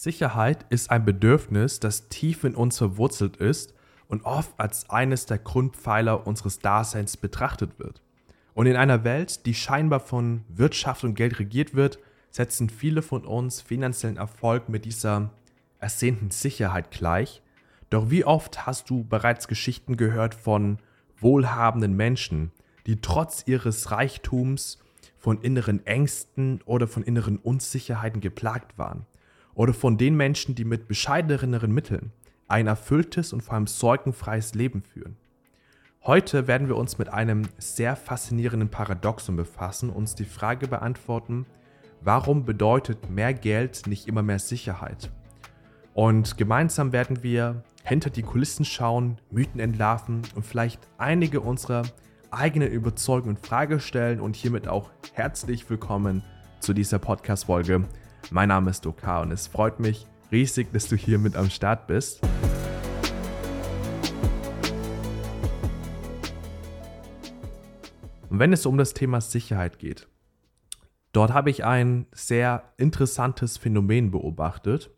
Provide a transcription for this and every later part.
Sicherheit ist ein Bedürfnis, das tief in uns verwurzelt ist und oft als eines der Grundpfeiler unseres Daseins betrachtet wird. Und in einer Welt, die scheinbar von Wirtschaft und Geld regiert wird, setzen viele von uns finanziellen Erfolg mit dieser ersehnten Sicherheit gleich. Doch wie oft hast du bereits Geschichten gehört von wohlhabenden Menschen, die trotz ihres Reichtums von inneren Ängsten oder von inneren Unsicherheiten geplagt waren? Oder von den Menschen, die mit bescheideneren Mitteln ein erfülltes und vor allem sorgenfreies Leben führen? Heute werden wir uns mit einem sehr faszinierenden Paradoxon befassen, uns die Frage beantworten, warum bedeutet mehr Geld nicht immer mehr Sicherheit? Und gemeinsam werden wir hinter die Kulissen schauen, Mythen entlarven und vielleicht einige unserer eigenen Überzeugungen in Frage stellen und hiermit auch herzlich willkommen zu dieser Podcast-Folge. Mein Name ist Dokar und es freut mich riesig, dass du hier mit am Start bist. Und wenn es um das Thema Sicherheit geht, dort habe ich ein sehr interessantes Phänomen beobachtet.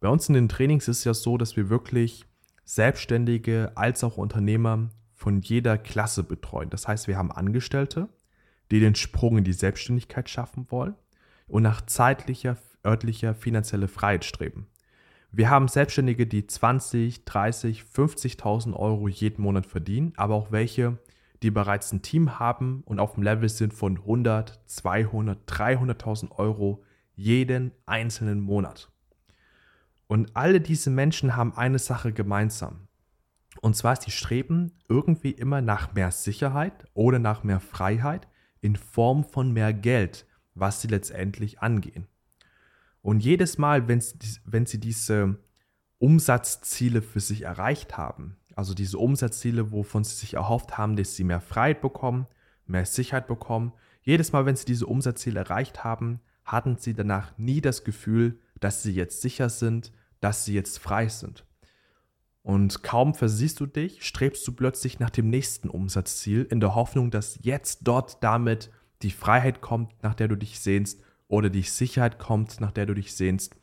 Bei uns in den Trainings ist es ja so, dass wir wirklich Selbstständige als auch Unternehmer von jeder Klasse betreuen. Das heißt, wir haben Angestellte, die den Sprung in die Selbstständigkeit schaffen wollen und nach zeitlicher, örtlicher, finanzieller Freiheit streben. Wir haben Selbstständige, die 20, 30, 50.000 Euro jeden Monat verdienen, aber auch welche, die bereits ein Team haben und auf dem Level sind von 100, 200, 300.000 Euro jeden einzelnen Monat. Und alle diese Menschen haben eine Sache gemeinsam. Und zwar ist die streben irgendwie immer nach mehr Sicherheit oder nach mehr Freiheit in Form von mehr Geld, was sie letztendlich angehen. Und jedes Mal, wenn sie, wenn sie diese Umsatzziele für sich erreicht haben, also diese Umsatzziele, wovon sie sich erhofft haben, dass sie mehr Freiheit bekommen, mehr Sicherheit bekommen, jedes Mal, wenn sie diese Umsatzziele erreicht haben, hatten sie danach nie das Gefühl, dass sie jetzt sicher sind, dass sie jetzt frei sind. Und kaum versiehst du dich, strebst du plötzlich nach dem nächsten Umsatzziel in der Hoffnung, dass jetzt dort damit die Freiheit kommt, nach der du dich sehnst, oder die Sicherheit kommt, nach der du dich sehnst.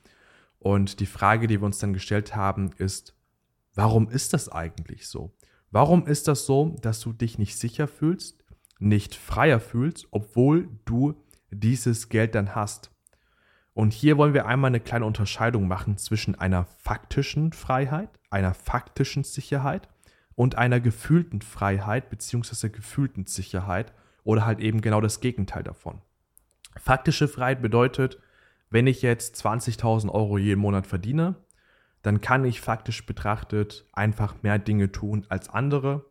Und die Frage, die wir uns dann gestellt haben, ist, warum ist das eigentlich so? Warum ist das so, dass du dich nicht sicher fühlst, nicht freier fühlst, obwohl du dieses Geld dann hast? Und hier wollen wir einmal eine kleine Unterscheidung machen zwischen einer faktischen Freiheit, einer faktischen Sicherheit und einer gefühlten Freiheit bzw. gefühlten Sicherheit oder halt eben genau das Gegenteil davon. Faktische Freiheit bedeutet, wenn ich jetzt 20.000 Euro jeden Monat verdiene, dann kann ich faktisch betrachtet einfach mehr Dinge tun als andere.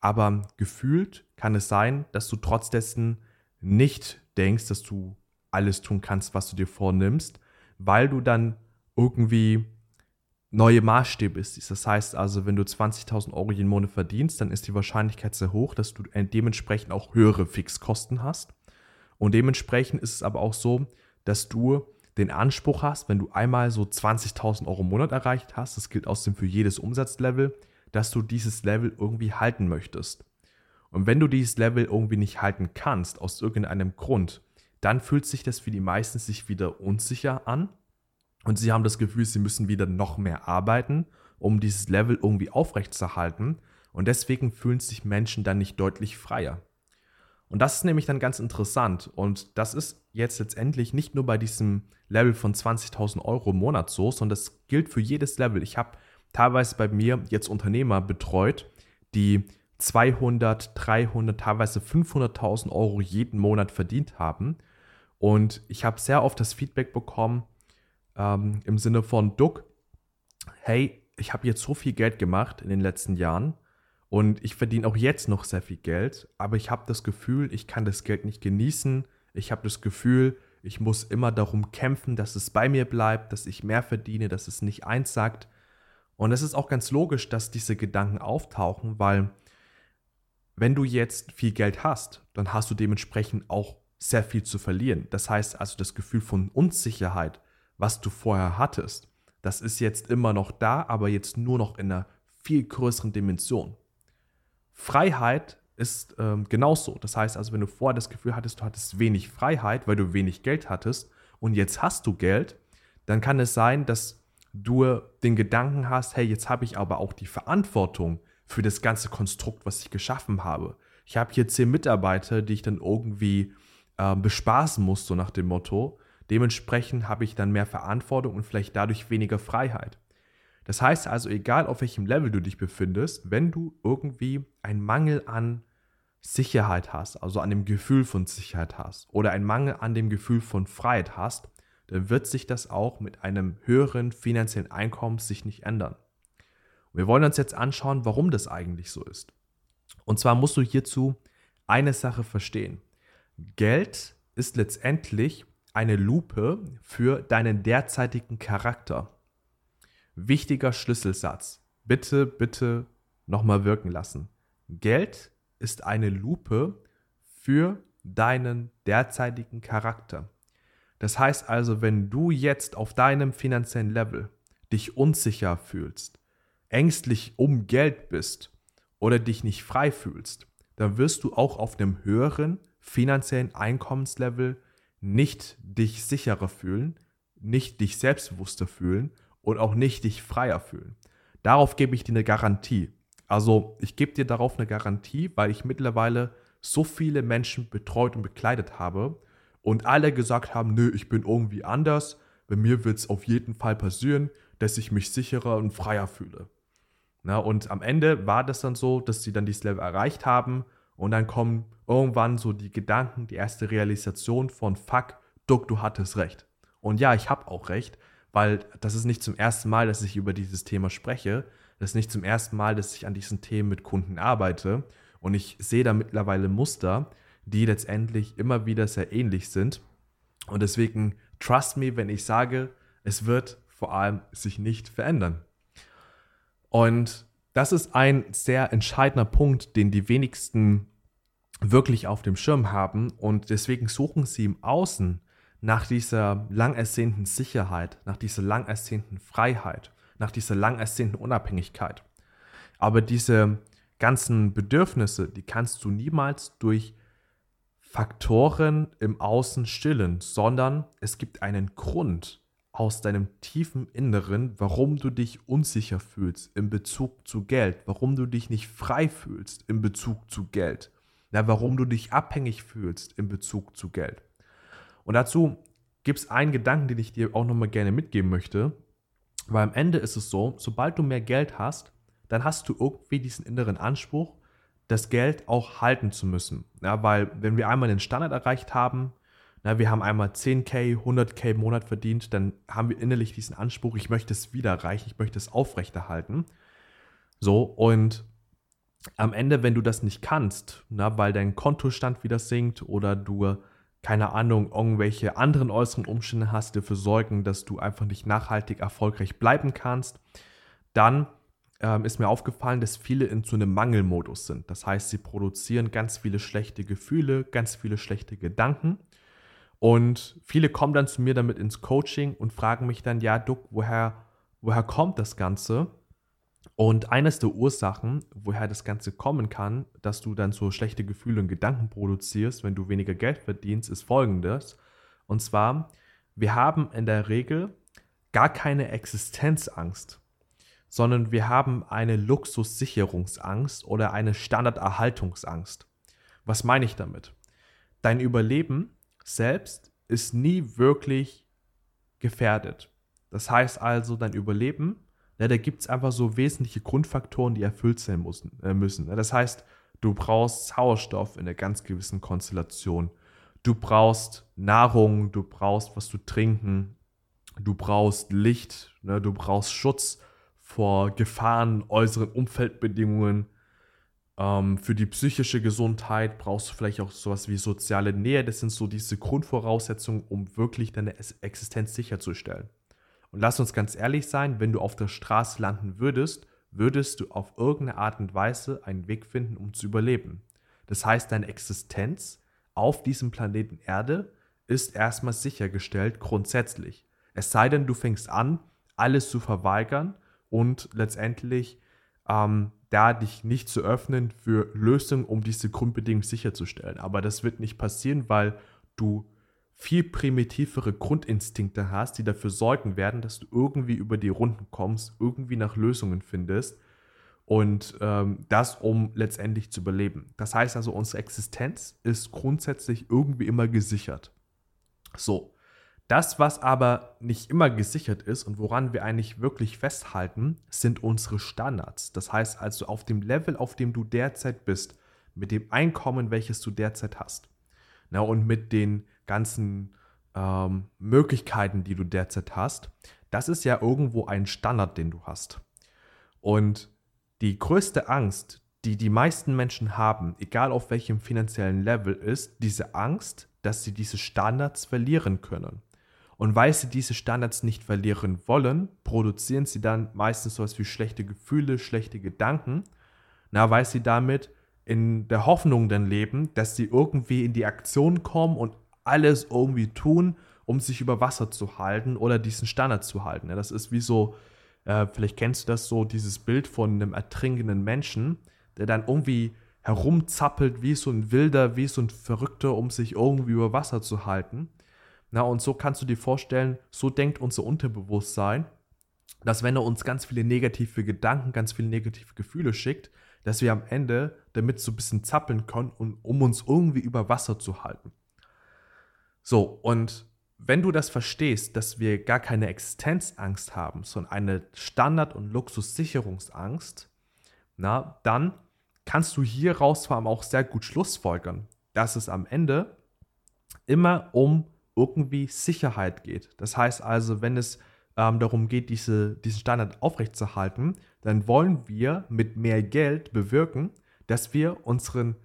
Aber gefühlt kann es sein, dass du trotz dessen nicht denkst, dass du alles tun kannst, was du dir vornimmst, weil du dann irgendwie neue Maßstäbe ist. Das heißt also, wenn du 20.000 Euro jeden Monat verdienst, dann ist die Wahrscheinlichkeit sehr hoch, dass du dementsprechend auch höhere Fixkosten hast. Und dementsprechend ist es aber auch so, dass du den Anspruch hast, wenn du einmal so 20.000 Euro im Monat erreicht hast, das gilt außerdem für jedes Umsatzlevel, dass du dieses Level irgendwie halten möchtest. Und wenn du dieses Level irgendwie nicht halten kannst, aus irgendeinem Grund, dann fühlt sich das für die meisten sich wieder unsicher an und sie haben das Gefühl, sie müssen wieder noch mehr arbeiten, um dieses Level irgendwie aufrechtzuerhalten und deswegen fühlen sich Menschen dann nicht deutlich freier. Und das ist nämlich dann ganz interessant und das ist jetzt letztendlich nicht nur bei diesem Level von 20.000 Euro im Monat so, sondern das gilt für jedes Level. Ich habe teilweise bei mir jetzt Unternehmer betreut, die 200, 300, teilweise 500.000 Euro jeden Monat verdient haben und ich habe sehr oft das Feedback bekommen ähm, im Sinne von, Duck, hey, ich habe jetzt so viel Geld gemacht in den letzten Jahren und ich verdiene auch jetzt noch sehr viel Geld, aber ich habe das Gefühl, ich kann das Geld nicht genießen. Ich habe das Gefühl, ich muss immer darum kämpfen, dass es bei mir bleibt, dass ich mehr verdiene, dass es nicht einsackt. Und es ist auch ganz logisch, dass diese Gedanken auftauchen, weil wenn du jetzt viel Geld hast, dann hast du dementsprechend auch sehr viel zu verlieren. Das heißt also, das Gefühl von Unsicherheit, was du vorher hattest, das ist jetzt immer noch da, aber jetzt nur noch in einer viel größeren Dimension. Freiheit ist ähm, genauso. Das heißt also, wenn du vorher das Gefühl hattest, du hattest wenig Freiheit, weil du wenig Geld hattest und jetzt hast du Geld, dann kann es sein, dass du den Gedanken hast, hey, jetzt habe ich aber auch die Verantwortung für das ganze Konstrukt, was ich geschaffen habe. Ich habe hier zehn Mitarbeiter, die ich dann irgendwie äh, bespaßen muss, so nach dem Motto. Dementsprechend habe ich dann mehr Verantwortung und vielleicht dadurch weniger Freiheit. Das heißt also, egal auf welchem Level du dich befindest, wenn du irgendwie einen Mangel an Sicherheit hast, also an dem Gefühl von Sicherheit hast oder einen Mangel an dem Gefühl von Freiheit hast, dann wird sich das auch mit einem höheren finanziellen Einkommen sich nicht ändern. Und wir wollen uns jetzt anschauen, warum das eigentlich so ist. Und zwar musst du hierzu eine Sache verstehen. Geld ist letztendlich eine Lupe für deinen derzeitigen Charakter. Wichtiger Schlüsselsatz. Bitte, bitte nochmal wirken lassen. Geld ist eine Lupe für deinen derzeitigen Charakter. Das heißt also, wenn du jetzt auf deinem finanziellen Level dich unsicher fühlst, ängstlich um Geld bist oder dich nicht frei fühlst, dann wirst du auch auf einem höheren finanziellen Einkommenslevel nicht dich sicherer fühlen, nicht dich selbstbewusster fühlen und auch nicht dich freier fühlen. Darauf gebe ich dir eine Garantie. Also ich gebe dir darauf eine Garantie, weil ich mittlerweile so viele Menschen betreut und bekleidet habe und alle gesagt haben, nö, ich bin irgendwie anders. Bei mir wird es auf jeden Fall passieren, dass ich mich sicherer und freier fühle. Na, und am Ende war das dann so, dass sie dann dieses Level erreicht haben und dann kommen irgendwann so die Gedanken, die erste Realisation von Fuck, Duck, du hattest recht. Und ja, ich habe auch recht, weil das ist nicht zum ersten Mal, dass ich über dieses Thema spreche. Das ist nicht zum ersten Mal, dass ich an diesen Themen mit Kunden arbeite. Und ich sehe da mittlerweile Muster, die letztendlich immer wieder sehr ähnlich sind. Und deswegen trust me, wenn ich sage, es wird vor allem sich nicht verändern. Und das ist ein sehr entscheidender Punkt, den die wenigsten wirklich auf dem Schirm haben. Und deswegen suchen sie im Außen nach dieser lang ersehnten Sicherheit, nach dieser lang ersehnten Freiheit, nach dieser lang ersehnten Unabhängigkeit. Aber diese ganzen Bedürfnisse, die kannst du niemals durch Faktoren im Außen stillen, sondern es gibt einen Grund, aus deinem tiefen Inneren, warum du dich unsicher fühlst in Bezug zu Geld, warum du dich nicht frei fühlst in Bezug zu Geld, na, warum du dich abhängig fühlst in Bezug zu Geld. Und dazu gibt es einen Gedanken, den ich dir auch nochmal gerne mitgeben möchte, weil am Ende ist es so, sobald du mehr Geld hast, dann hast du irgendwie diesen inneren Anspruch, das Geld auch halten zu müssen. Ja, weil wenn wir einmal den Standard erreicht haben, na, wir haben einmal 10k, 100k im Monat verdient, dann haben wir innerlich diesen Anspruch, ich möchte es wieder erreichen, ich möchte es aufrechterhalten. So, und am Ende, wenn du das nicht kannst, na, weil dein Kontostand wieder sinkt oder du, keine Ahnung, irgendwelche anderen äußeren Umstände hast, die dafür sorgen, dass du einfach nicht nachhaltig erfolgreich bleiben kannst, dann ähm, ist mir aufgefallen, dass viele in so einem Mangelmodus sind. Das heißt, sie produzieren ganz viele schlechte Gefühle, ganz viele schlechte Gedanken und viele kommen dann zu mir damit ins Coaching und fragen mich dann, ja, Duck, woher, woher kommt das Ganze? Und eines der Ursachen, woher das Ganze kommen kann, dass du dann so schlechte Gefühle und Gedanken produzierst, wenn du weniger Geld verdienst, ist folgendes. Und zwar, wir haben in der Regel gar keine Existenzangst, sondern wir haben eine Luxussicherungsangst oder eine Standarderhaltungsangst. Was meine ich damit? Dein Überleben selbst ist nie wirklich gefährdet. Das heißt also, dein Überleben, ja, da gibt es einfach so wesentliche Grundfaktoren, die erfüllt sein müssen. Äh, müssen. Das heißt, du brauchst Sauerstoff in einer ganz gewissen Konstellation. Du brauchst Nahrung, du brauchst was zu trinken, du brauchst Licht, ne, du brauchst Schutz vor Gefahren, äußeren Umfeldbedingungen, ähm, für die psychische Gesundheit brauchst du vielleicht auch sowas wie soziale Nähe. Das sind so diese Grundvoraussetzungen, um wirklich deine Existenz sicherzustellen. Und lass uns ganz ehrlich sein, wenn du auf der Straße landen würdest, würdest du auf irgendeine Art und Weise einen Weg finden, um zu überleben. Das heißt, deine Existenz auf diesem Planeten Erde ist erstmal sichergestellt grundsätzlich. Es sei denn, du fängst an, alles zu verweigern und letztendlich ähm, da dich nicht zu öffnen für Lösungen, um diese Grundbedingungen sicherzustellen. Aber das wird nicht passieren, weil du viel primitivere Grundinstinkte hast, die dafür sorgen werden, dass du irgendwie über die Runden kommst, irgendwie nach Lösungen findest und ähm, das, um letztendlich zu überleben. Das heißt also, unsere Existenz ist grundsätzlich irgendwie immer gesichert. So, das, was aber nicht immer gesichert ist und woran wir eigentlich wirklich festhalten, sind unsere Standards. Das heißt also auf dem Level, auf dem du derzeit bist, mit dem Einkommen, welches du derzeit hast. Na, und mit den ganzen ähm, Möglichkeiten, die du derzeit hast, das ist ja irgendwo ein Standard, den du hast. Und die größte Angst, die die meisten Menschen haben, egal auf welchem finanziellen Level, ist diese Angst, dass sie diese Standards verlieren können. Und weil sie diese Standards nicht verlieren wollen, produzieren sie dann meistens sowas wie schlechte Gefühle, schlechte Gedanken, na, weil sie damit in der Hoffnung dann leben, dass sie irgendwie in die Aktion kommen und alles irgendwie tun, um sich über Wasser zu halten oder diesen Standard zu halten. Ja, das ist wie so, äh, vielleicht kennst du das so, dieses Bild von einem ertrinkenden Menschen, der dann irgendwie herumzappelt wie so ein Wilder, wie so ein Verrückter, um sich irgendwie über Wasser zu halten. Na, und so kannst du dir vorstellen, so denkt unser Unterbewusstsein, dass wenn er uns ganz viele negative Gedanken, ganz viele negative Gefühle schickt, dass wir am Ende damit so ein bisschen zappeln können, um, um uns irgendwie über Wasser zu halten. So, und wenn du das verstehst, dass wir gar keine Existenzangst haben, sondern eine Standard- und Luxussicherungsangst, na, dann kannst du hier raus vor allem auch sehr gut schlussfolgern, dass es am Ende immer um irgendwie Sicherheit geht. Das heißt also, wenn es ähm, darum geht, diese, diesen Standard aufrechtzuerhalten, dann wollen wir mit mehr Geld bewirken, dass wir unseren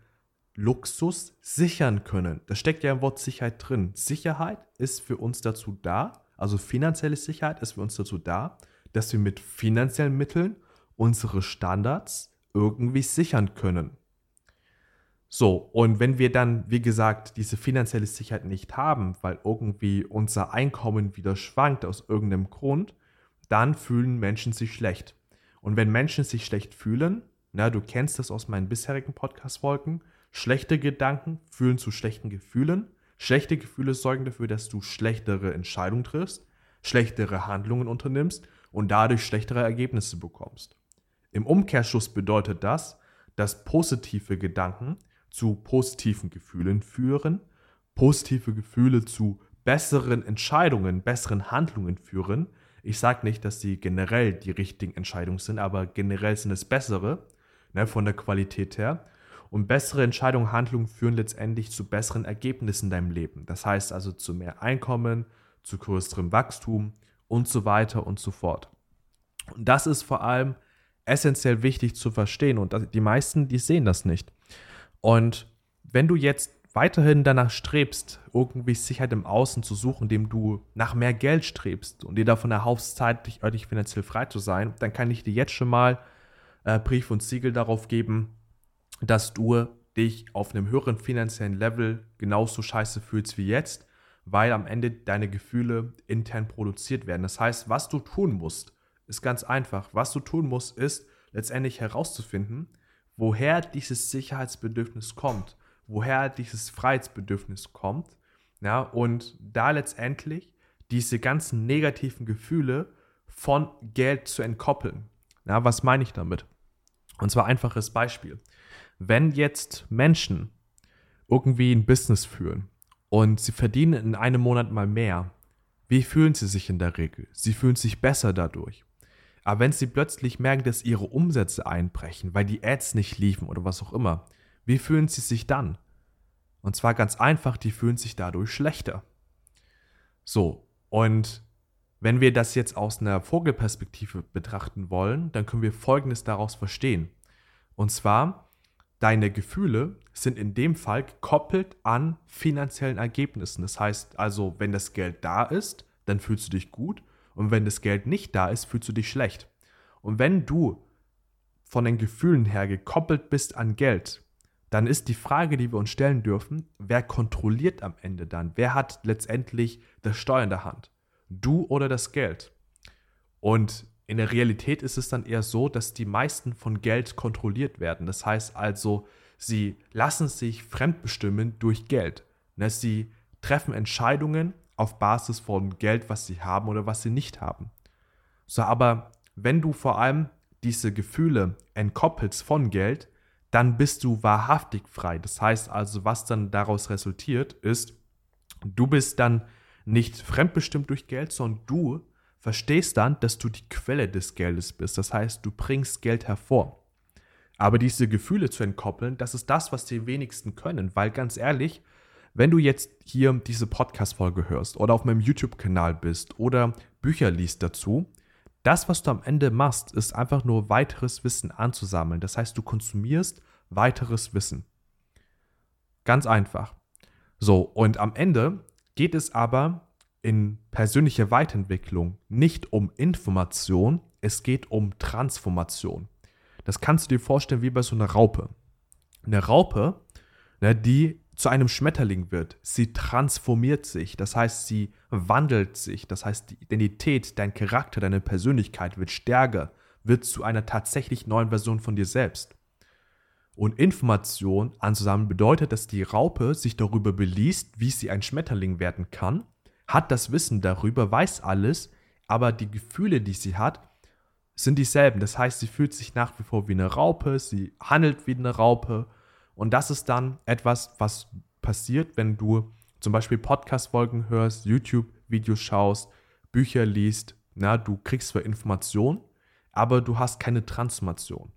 Luxus sichern können. Das steckt ja im Wort Sicherheit drin. Sicherheit ist für uns dazu da, also finanzielle Sicherheit ist für uns dazu da, dass wir mit finanziellen Mitteln unsere Standards irgendwie sichern können. So, und wenn wir dann, wie gesagt, diese finanzielle Sicherheit nicht haben, weil irgendwie unser Einkommen wieder schwankt aus irgendeinem Grund, dann fühlen Menschen sich schlecht. Und wenn Menschen sich schlecht fühlen, na, du kennst das aus meinen bisherigen Podcast-Folgen, schlechte Gedanken führen zu schlechten Gefühlen, schlechte Gefühle sorgen dafür, dass du schlechtere Entscheidungen triffst, schlechtere Handlungen unternimmst und dadurch schlechtere Ergebnisse bekommst. Im Umkehrschluss bedeutet das, dass positive Gedanken zu positiven Gefühlen führen, positive Gefühle zu besseren Entscheidungen, besseren Handlungen führen. Ich sage nicht, dass sie generell die richtigen Entscheidungen sind, aber generell sind es bessere, ne, von der Qualität her. Und bessere Entscheidungen, Handlungen führen letztendlich zu besseren Ergebnissen in deinem Leben. Das heißt also zu mehr Einkommen, zu größerem Wachstum und so weiter und so fort. Und das ist vor allem essentiell wichtig zu verstehen und die meisten, die sehen das nicht. Und wenn du jetzt weiterhin danach strebst, irgendwie Sicherheit im Außen zu suchen, indem du nach mehr Geld strebst und dir davon erhoffst, zeitlich örtlich finanziell frei zu sein, dann kann ich dir jetzt schon mal äh, Brief und Siegel darauf geben, dass du dich auf einem höheren finanziellen Level genauso scheiße fühlst wie jetzt, weil am Ende deine Gefühle intern produziert werden. Das heißt, was du tun musst, ist ganz einfach. Was du tun musst, ist letztendlich herauszufinden, woher dieses Sicherheitsbedürfnis kommt, woher dieses Freiheitsbedürfnis kommt, ja, und da letztendlich diese ganzen negativen Gefühle von Geld zu entkoppeln. Ja, was meine ich damit? Und zwar einfaches Beispiel. Wenn jetzt Menschen irgendwie ein Business führen und sie verdienen in einem Monat mal mehr, wie fühlen sie sich in der Regel? Sie fühlen sich besser dadurch. Aber wenn sie plötzlich merken, dass ihre Umsätze einbrechen, weil die Ads nicht liefen oder was auch immer, wie fühlen sie sich dann? Und zwar ganz einfach, die fühlen sich dadurch schlechter. So, und wenn wir das jetzt aus einer Vogelperspektive betrachten wollen, dann können wir Folgendes daraus verstehen. Und zwar, deine Gefühle sind in dem Fall gekoppelt an finanziellen Ergebnissen. Das heißt also, wenn das Geld da ist, dann fühlst du dich gut und wenn das Geld nicht da ist, fühlst du dich schlecht. Und wenn du von den Gefühlen her gekoppelt bist an Geld, dann ist die Frage, die wir uns stellen dürfen, wer kontrolliert am Ende dann? Wer hat letztendlich das Steuer in der Hand? Du oder das Geld? Und in der Realität ist es dann eher so, dass die meisten von Geld kontrolliert werden. Das heißt also, sie lassen sich fremdbestimmen durch Geld. Ne, sie treffen Entscheidungen auf Basis von Geld, was sie haben oder was sie nicht haben. So, aber wenn du vor allem diese Gefühle entkoppelst von Geld, dann bist du wahrhaftig frei. Das heißt also, was dann daraus resultiert, ist, du bist dann nicht fremdbestimmt durch Geld, sondern du verstehst dann, dass du die Quelle des Geldes bist. Das heißt, du bringst Geld hervor. Aber diese Gefühle zu entkoppeln, das ist das, was die wenigsten können, weil ganz ehrlich, wenn du jetzt hier diese Podcast-Folge hörst oder auf meinem YouTube-Kanal bist oder Bücher liest dazu, das, was du am Ende machst, ist einfach nur weiteres Wissen anzusammeln. Das heißt, du konsumierst weiteres Wissen. Ganz einfach. So, und am Ende geht es aber in persönlicher Weiterentwicklung nicht um Information, es geht um Transformation. Das kannst du dir vorstellen wie bei so einer Raupe. Eine Raupe, ne, die zu einem Schmetterling wird, sie transformiert sich, das heißt, sie wandelt sich, das heißt, die Identität, dein Charakter, deine Persönlichkeit wird stärker, wird zu einer tatsächlich neuen Version von dir selbst. Und Information anzusammeln bedeutet, dass die Raupe sich darüber beliest, wie sie ein Schmetterling werden kann hat das Wissen darüber, weiß alles, aber die Gefühle, die sie hat, sind dieselben. Das heißt, sie fühlt sich nach wie vor wie eine Raupe, sie handelt wie eine Raupe. Und das ist dann etwas, was passiert, wenn du zum Beispiel Podcast-Folgen hörst, YouTube-Videos schaust, Bücher liest. Na, du kriegst zwar Informationen, aber du hast keine Transformation.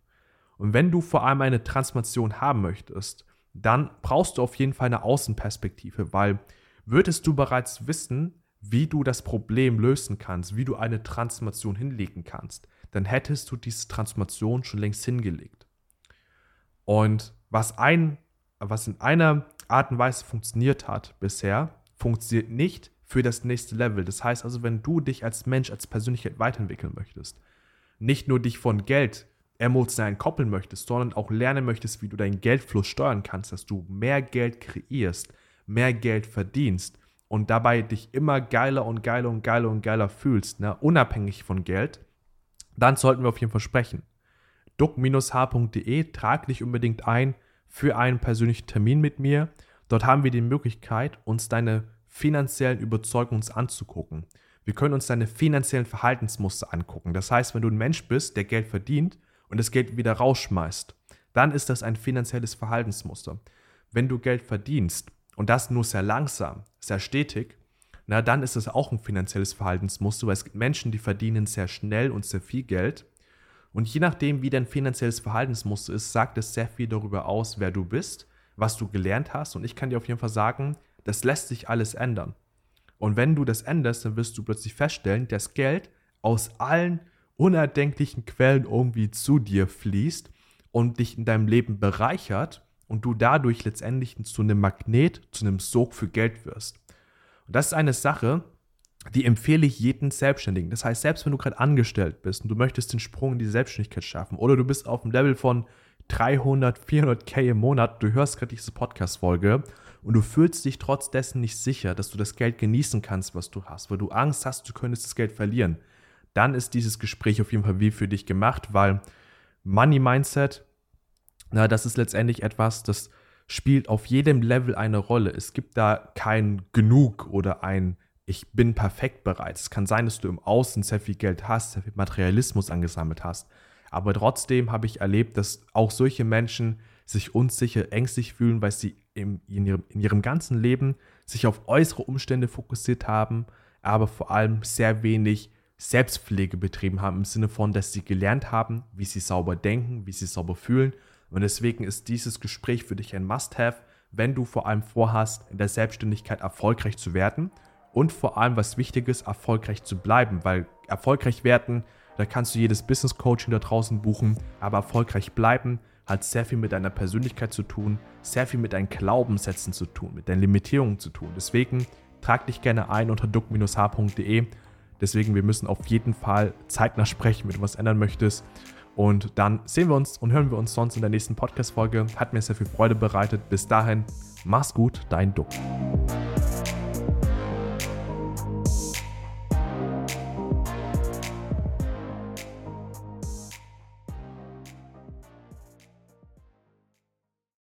Und wenn du vor allem eine Transformation haben möchtest, dann brauchst du auf jeden Fall eine Außenperspektive, weil würdest du bereits wissen, wie du das Problem lösen kannst, wie du eine Transformation hinlegen kannst, dann hättest du diese Transformation schon längst hingelegt. Und was, ein, was in einer Art und Weise funktioniert hat bisher, funktioniert nicht für das nächste Level. Das heißt also, wenn du dich als Mensch, als Persönlichkeit weiterentwickeln möchtest, nicht nur dich von Geld emotional entkoppeln möchtest, sondern auch lernen möchtest, wie du deinen Geldfluss steuern kannst, dass du mehr Geld kreierst, mehr Geld verdienst und dabei dich immer geiler und geiler und geiler und geiler fühlst, ne, unabhängig von Geld, dann sollten wir auf jeden Fall sprechen. duck-h.de, trag dich unbedingt ein für einen persönlichen Termin mit mir. Dort haben wir die Möglichkeit, uns deine finanziellen Überzeugungen anzugucken. Wir können uns deine finanziellen Verhaltensmuster angucken. Das heißt, wenn du ein Mensch bist, der Geld verdient und das Geld wieder rausschmeißt, dann ist das ein finanzielles Verhaltensmuster. Wenn du Geld verdienst und das nur sehr langsam, sehr stetig, na, dann ist es auch ein finanzielles Verhaltensmuster, weil es gibt Menschen, die verdienen sehr schnell und sehr viel Geld. Und je nachdem, wie dein finanzielles Verhaltensmuster ist, sagt es sehr viel darüber aus, wer du bist, was du gelernt hast. Und ich kann dir auf jeden Fall sagen, das lässt sich alles ändern. Und wenn du das änderst, dann wirst du plötzlich feststellen, dass Geld aus allen unerdenklichen Quellen irgendwie zu dir fließt und dich in deinem Leben bereichert und du dadurch letztendlich zu einem Magnet, zu einem Sog für Geld wirst. Und das ist eine Sache, die empfehle ich jedem Selbstständigen. Das heißt, selbst wenn du gerade angestellt bist und du möchtest den Sprung in die Selbstständigkeit schaffen oder du bist auf dem Level von 300, 400k im Monat, du hörst gerade diese Podcast-Folge und du fühlst dich trotz dessen nicht sicher, dass du das Geld genießen kannst, was du hast, weil du Angst hast, du könntest das Geld verlieren, dann ist dieses Gespräch auf jeden Fall wie für dich gemacht, weil Money Mindset na, das ist letztendlich etwas, das spielt auf jedem Level eine Rolle. Es gibt da kein Genug oder ein Ich bin perfekt bereits. Es kann sein, dass du im Außen sehr viel Geld hast, sehr viel Materialismus angesammelt hast. Aber trotzdem habe ich erlebt, dass auch solche Menschen sich unsicher, ängstlich fühlen, weil sie in, ihrem, in ihrem ganzen Leben sich auf äußere Umstände fokussiert haben, aber vor allem sehr wenig Selbstpflege betrieben haben, im Sinne von, dass sie gelernt haben, wie sie sauber denken, wie sie sauber fühlen und deswegen ist dieses Gespräch für dich ein Must-Have, wenn du vor allem vorhast, in der Selbstständigkeit erfolgreich zu werden und vor allem, was wichtig ist, erfolgreich zu bleiben, weil erfolgreich werden, da kannst du jedes Business Coaching da draußen buchen, aber erfolgreich bleiben hat sehr viel mit deiner Persönlichkeit zu tun, sehr viel mit deinen Glaubenssätzen zu tun, mit deinen Limitierungen zu tun. Deswegen trag dich gerne ein unter duck-h.de. Deswegen, wir müssen auf jeden Fall zeitnah sprechen, wenn du was ändern möchtest. Und dann sehen wir uns und hören wir uns sonst in der nächsten Podcast-Folge. Hat mir sehr viel Freude bereitet. Bis dahin, mach's gut, dein Duck.